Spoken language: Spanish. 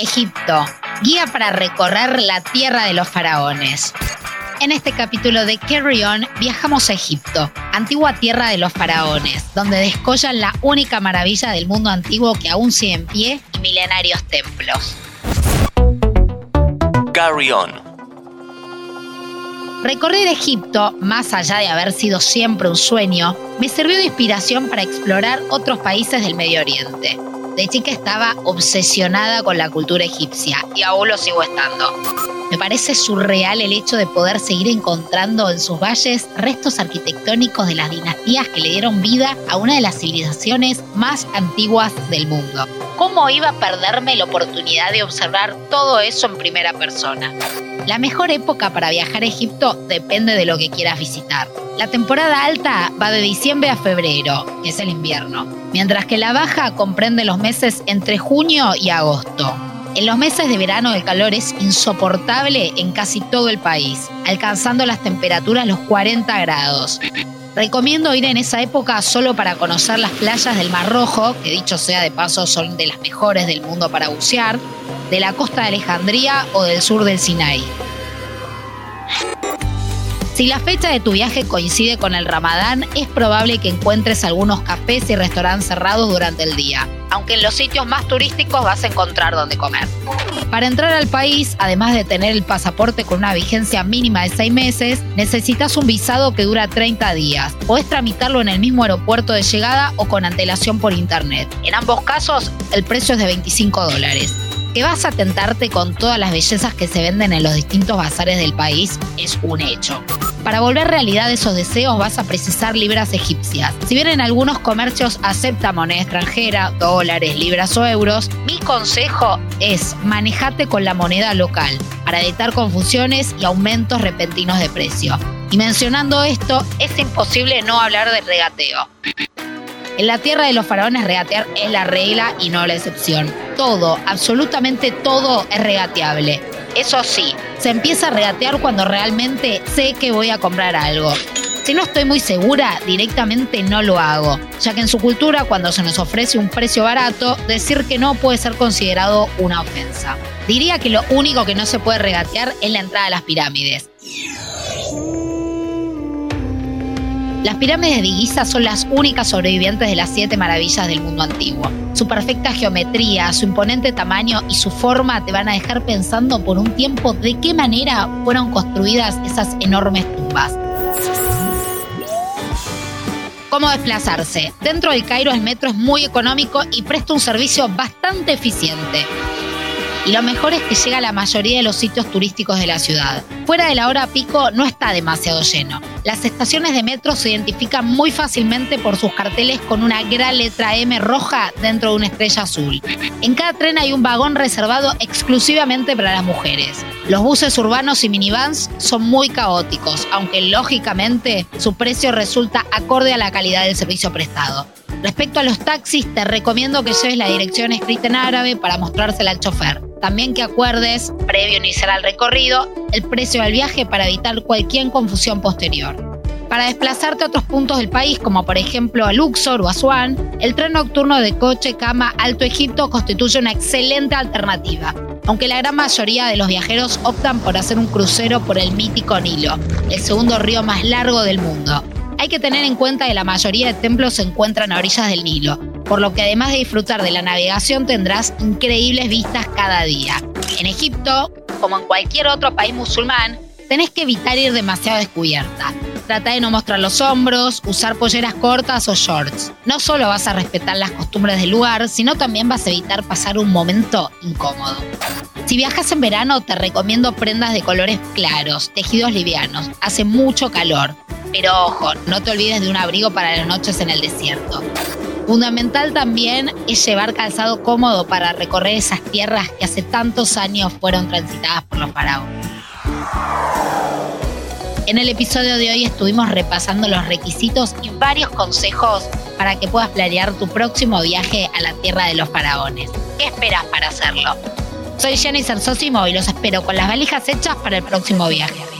Egipto, guía para recorrer la tierra de los faraones. En este capítulo de Carry On viajamos a Egipto, antigua tierra de los faraones, donde descollan la única maravilla del mundo antiguo que aún sigue en pie y milenarios templos. Carry On. Recorrer Egipto, más allá de haber sido siempre un sueño, me sirvió de inspiración para explorar otros países del Medio Oriente. De chica estaba obsesionada con la cultura egipcia y aún lo sigo estando. Me parece surreal el hecho de poder seguir encontrando en sus valles restos arquitectónicos de las dinastías que le dieron vida a una de las civilizaciones más antiguas del mundo. ¿Cómo iba a perderme la oportunidad de observar todo eso en primera persona? La mejor época para viajar a Egipto depende de lo que quieras visitar. La temporada alta va de diciembre a febrero, que es el invierno, mientras que la baja comprende los meses entre junio y agosto. En los meses de verano el calor es insoportable en casi todo el país, alcanzando las temperaturas los 40 grados. Recomiendo ir en esa época solo para conocer las playas del Mar Rojo, que dicho sea de paso son de las mejores del mundo para bucear, de la costa de Alejandría o del sur del Sinai. Si la fecha de tu viaje coincide con el Ramadán, es probable que encuentres algunos cafés y restaurantes cerrados durante el día, aunque en los sitios más turísticos vas a encontrar donde comer. Para entrar al país, además de tener el pasaporte con una vigencia mínima de 6 meses, necesitas un visado que dura 30 días. Podés tramitarlo en el mismo aeropuerto de llegada o con antelación por internet. En ambos casos, el precio es de 25 dólares. Que vas a tentarte con todas las bellezas que se venden en los distintos bazares del país es un hecho. Para volver realidad esos deseos vas a precisar libras egipcias. Si bien en algunos comercios acepta moneda extranjera, dólares, libras o euros, mi consejo es manejate con la moneda local para evitar confusiones y aumentos repentinos de precio. Y mencionando esto, es imposible no hablar de regateo. En la tierra de los faraones regatear es la regla y no la excepción. Todo, absolutamente todo es regateable. Eso sí, se empieza a regatear cuando realmente sé que voy a comprar algo. Si no estoy muy segura, directamente no lo hago, ya que en su cultura, cuando se nos ofrece un precio barato, decir que no puede ser considerado una ofensa. Diría que lo único que no se puede regatear es la entrada a las pirámides. Las pirámides de Giza son las únicas sobrevivientes de las siete maravillas del mundo antiguo. Su perfecta geometría, su imponente tamaño y su forma te van a dejar pensando por un tiempo de qué manera fueron construidas esas enormes tumbas. ¿Cómo desplazarse? Dentro del Cairo el metro es muy económico y presta un servicio bastante eficiente. Y lo mejor es que llega a la mayoría de los sitios turísticos de la ciudad. Fuera de la hora pico no está demasiado lleno. Las estaciones de metro se identifican muy fácilmente por sus carteles con una gran letra M roja dentro de una estrella azul. En cada tren hay un vagón reservado exclusivamente para las mujeres. Los buses urbanos y minivans son muy caóticos, aunque lógicamente su precio resulta acorde a la calidad del servicio prestado. Respecto a los taxis, te recomiendo que lleves la dirección escrita en árabe para mostrársela al chofer. También que acuerdes, previo a iniciar el recorrido, el precio del viaje para evitar cualquier confusión posterior. Para desplazarte a otros puntos del país, como por ejemplo a Luxor o Asuán, el tren nocturno de coche cama Alto Egipto constituye una excelente alternativa, aunque la gran mayoría de los viajeros optan por hacer un crucero por el mítico Nilo, el segundo río más largo del mundo. Hay que tener en cuenta que la mayoría de templos se encuentran a orillas del Nilo, por lo que además de disfrutar de la navegación tendrás increíbles vistas cada día. En Egipto, como en cualquier otro país musulmán, tenés que evitar ir demasiado descubierta. Trata de no mostrar los hombros, usar polleras cortas o shorts. No solo vas a respetar las costumbres del lugar, sino también vas a evitar pasar un momento incómodo. Si viajas en verano, te recomiendo prendas de colores claros, tejidos livianos. Hace mucho calor. Pero ojo, no te olvides de un abrigo para las noches en el desierto. Fundamental también es llevar calzado cómodo para recorrer esas tierras que hace tantos años fueron transitadas por los faraones. En el episodio de hoy estuvimos repasando los requisitos y varios consejos para que puedas planear tu próximo viaje a la tierra de los faraones. ¿Qué esperas para hacerlo? Soy Jenny Sosimo y los espero con las valijas hechas para el próximo viaje.